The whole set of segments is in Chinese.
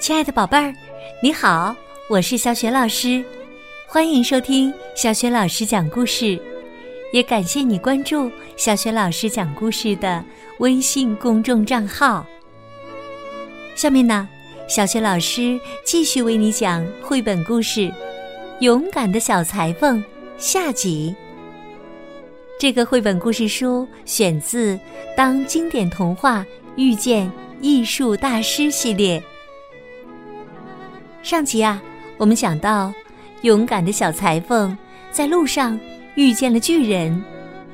亲爱的宝贝儿，你好，我是小雪老师，欢迎收听小雪老师讲故事，也感谢你关注小雪老师讲故事的微信公众账号。下面呢，小雪老师继续为你讲绘本故事《勇敢的小裁缝》下集。这个绘本故事书选自《当经典童话遇见艺术大师》系列。上集啊，我们讲到，勇敢的小裁缝在路上遇见了巨人，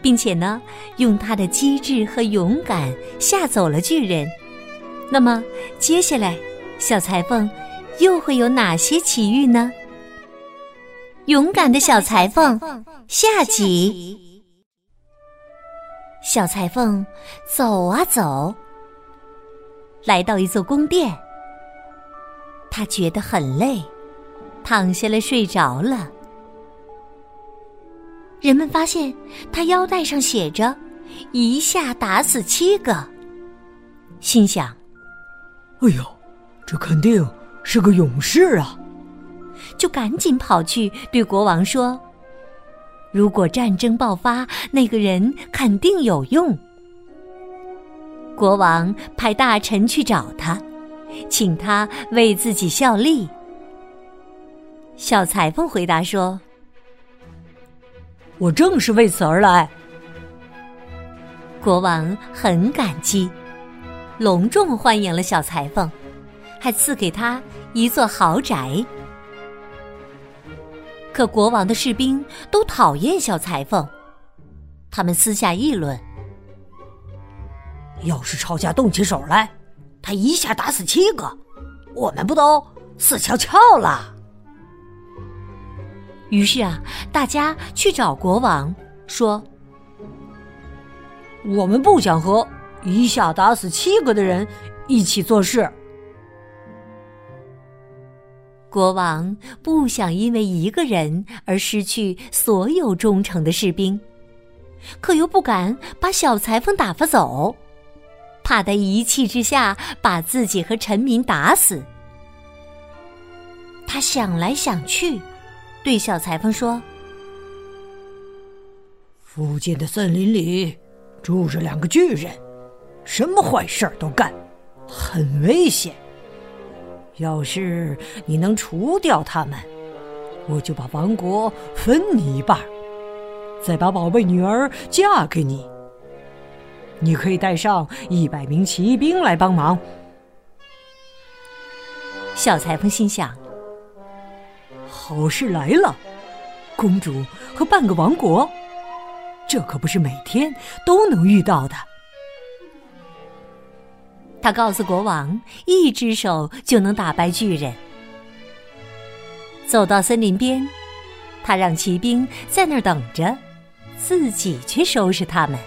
并且呢，用他的机智和勇敢吓走了巨人。那么，接下来小裁缝又会有哪些奇遇呢？勇敢的小裁缝下集。小裁缝走啊走，来到一座宫殿。他觉得很累，躺下来睡着了。人们发现他腰带上写着“一下打死七个”，心想：“哎呦，这肯定是个勇士啊！”就赶紧跑去对国王说：“如果战争爆发，那个人肯定有用。”国王派大臣去找他。请他为自己效力。小裁缝回答说：“我正是为此而来。”国王很感激，隆重欢迎了小裁缝，还赐给他一座豪宅。可国王的士兵都讨厌小裁缝，他们私下议论：“要是吵架动起手来。”他一下打死七个，我们不都死翘翘了？于是啊，大家去找国王，说：“我们不想和一下打死七个的人一起做事。”国王不想因为一个人而失去所有忠诚的士兵，可又不敢把小裁缝打发走。怕他一气之下把自己和臣民打死。他想来想去，对小裁缝说：“附近的森林里住着两个巨人，什么坏事都干，很危险。要是你能除掉他们，我就把王国分你一半，再把宝贝女儿嫁给你。”你可以带上一百名骑兵来帮忙。小裁缝心想：“好事来了，公主和半个王国，这可不是每天都能遇到的。”他告诉国王：“一只手就能打败巨人。”走到森林边，他让骑兵在那儿等着，自己去收拾他们。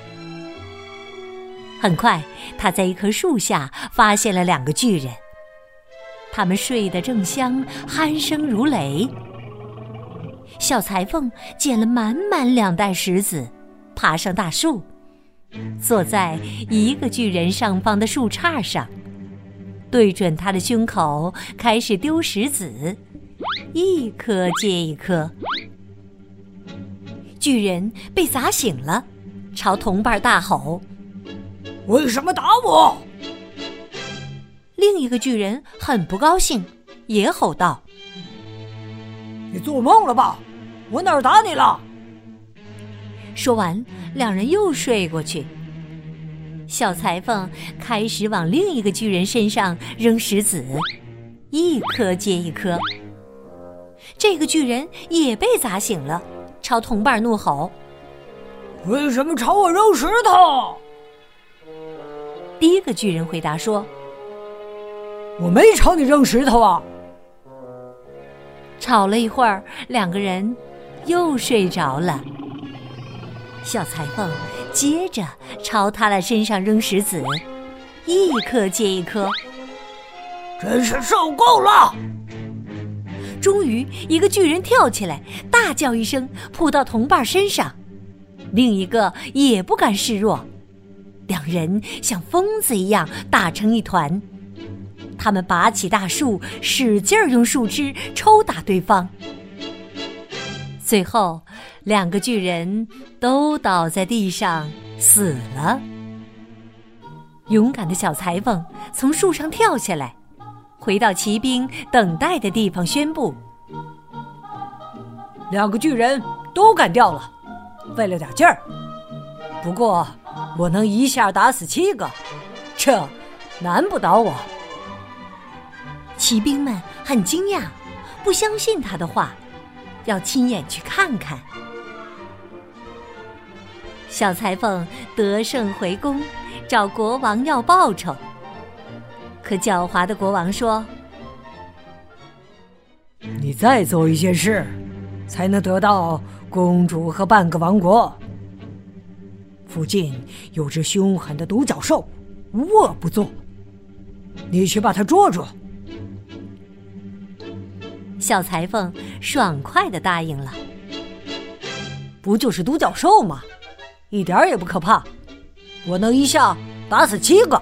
很快，他在一棵树下发现了两个巨人。他们睡得正香，鼾声如雷。小裁缝捡了满满两袋石子，爬上大树，坐在一个巨人上方的树杈上，对准他的胸口开始丢石子，一颗接一颗。巨人被砸醒了，朝同伴大吼。为什么打我？另一个巨人很不高兴，也吼道：“你做梦了吧？我哪儿打你了？”说完，两人又睡过去。小裁缝开始往另一个巨人身上扔石子，一颗接一颗。这个巨人也被砸醒了，朝同伴怒吼：“为什么朝我扔石头？”第一个巨人回答说：“我没朝你扔石头啊。”吵了一会儿，两个人又睡着了。小裁缝接着朝他的身上扔石子，一颗接一颗，真是受够了。终于，一个巨人跳起来，大叫一声，扑到同伴身上，另一个也不甘示弱。两人像疯子一样打成一团，他们拔起大树，使劲儿用树枝抽打对方。最后，两个巨人都倒在地上死了。勇敢的小裁缝从树上跳下来，回到骑兵等待的地方，宣布：“两个巨人都干掉了，费了点劲儿。不过，我能一下打死七个，这难不倒我。”骑兵们很惊讶，不相信他的话，要亲眼去看看。小裁缝得胜回宫，找国王要报酬。可狡猾的国王说：“你再做一件事，才能得到公主和半个王国。附近有只凶狠的独角兽，无恶不作，你去把它捉住。”小裁缝爽快的答应了。不就是独角兽吗？一点也不可怕，我能一下打死七个。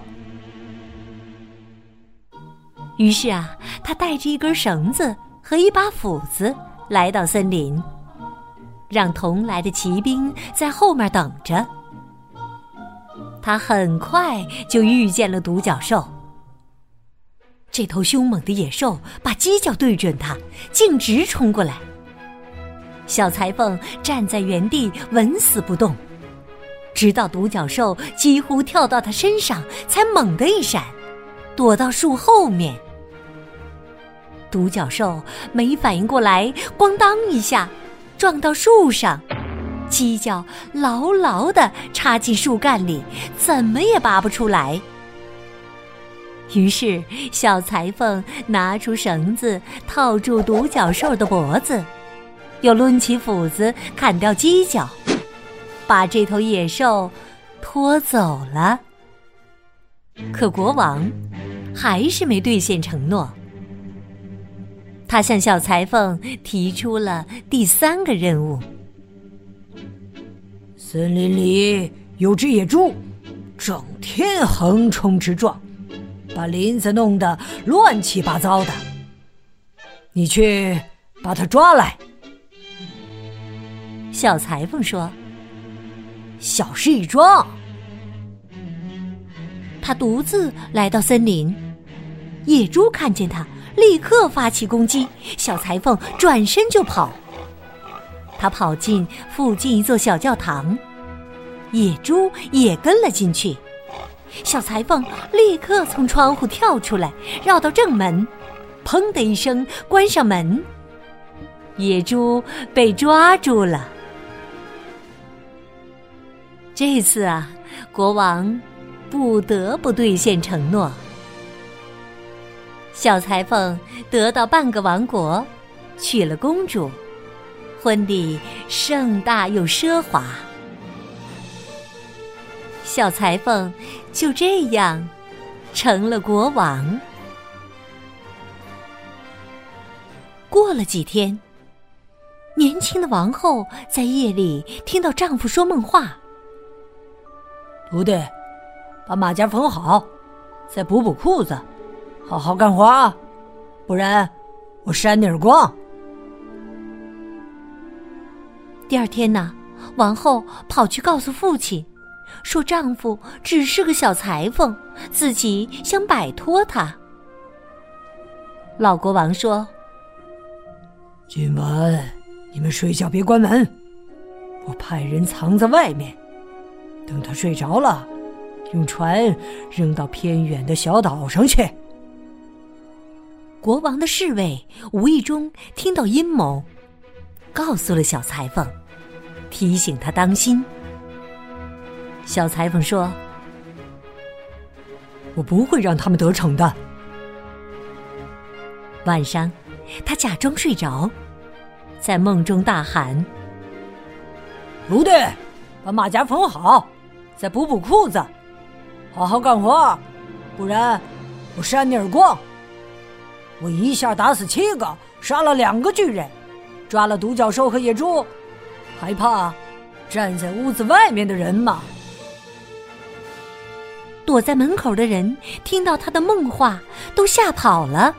于是啊，他带着一根绳子和一把斧子来到森林，让同来的骑兵在后面等着。他很快就遇见了独角兽。这头凶猛的野兽把犄角对准他，径直冲过来。小裁缝站在原地纹丝不动，直到独角兽几乎跳到他身上，才猛地一闪，躲到树后面。独角兽没反应过来，咣当一下撞到树上，犄角牢牢地插进树干里，怎么也拔不出来。于是，小裁缝拿出绳子套住独角兽的脖子，又抡起斧子砍掉犄角，把这头野兽拖走了。可国王还是没兑现承诺。他向小裁缝提出了第三个任务：森林里有只野猪，整天横冲直撞。把林子弄得乱七八糟的，你去把他抓来。小裁缝说：“小事一桩。”他独自来到森林，野猪看见他，立刻发起攻击。小裁缝转身就跑，他跑进附近一座小教堂，野猪也跟了进去。小裁缝立刻从窗户跳出来，绕到正门，砰的一声关上门。野猪被抓住了。这次啊，国王不得不兑现承诺。小裁缝得到半个王国，娶了公主，婚礼盛大又奢华。小裁缝就这样成了国王。过了几天，年轻的王后在夜里听到丈夫说梦话：“徒弟，把马甲缝好，再补补裤子，好好干活啊，不然我扇你耳光。”第二天呢，王后跑去告诉父亲。说丈夫只是个小裁缝，自己想摆脱他。老国王说：“今晚你们睡觉别关门，我派人藏在外面，等他睡着了，用船扔到偏远的小岛上去。”国王的侍卫无意中听到阴谋，告诉了小裁缝，提醒他当心。小裁缝说：“我不会让他们得逞的。”晚上，他假装睡着，在梦中大喊：“徒弟，把马甲缝好，再补补裤子，好好干活，不然我扇你耳光！我一下打死七个，杀了两个巨人，抓了独角兽和野猪，还怕站在屋子外面的人吗？”躲在门口的人听到他的梦话，都吓跑了。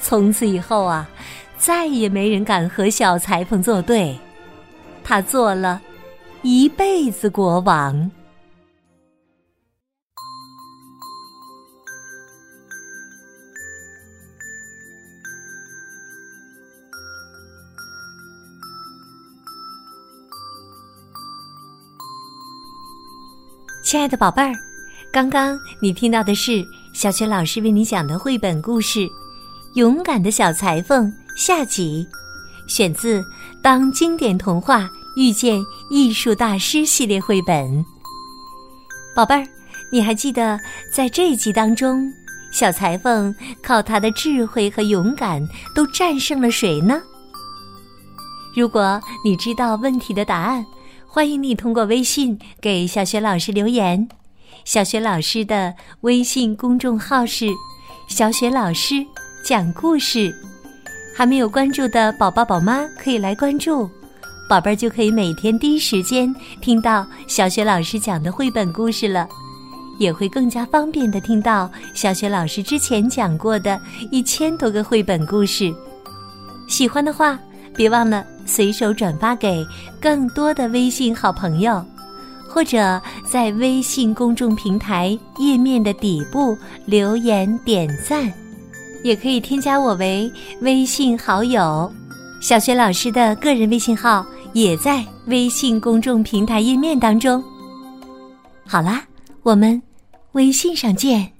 从此以后啊，再也没人敢和小裁缝作对。他做了一辈子国王。亲爱的宝贝儿，刚刚你听到的是小雪老师为你讲的绘本故事《勇敢的小裁缝》下集，选自《当经典童话遇见艺术大师》系列绘本。宝贝儿，你还记得在这一集当中，小裁缝靠他的智慧和勇敢都战胜了谁呢？如果你知道问题的答案。欢迎你通过微信给小雪老师留言，小雪老师的微信公众号是“小雪老师讲故事”，还没有关注的宝宝宝妈可以来关注，宝贝儿就可以每天第一时间听到小雪老师讲的绘本故事了，也会更加方便的听到小雪老师之前讲过的一千多个绘本故事。喜欢的话。别忘了随手转发给更多的微信好朋友，或者在微信公众平台页面的底部留言点赞，也可以添加我为微信好友。小学老师的个人微信号也在微信公众平台页面当中。好啦，我们微信上见。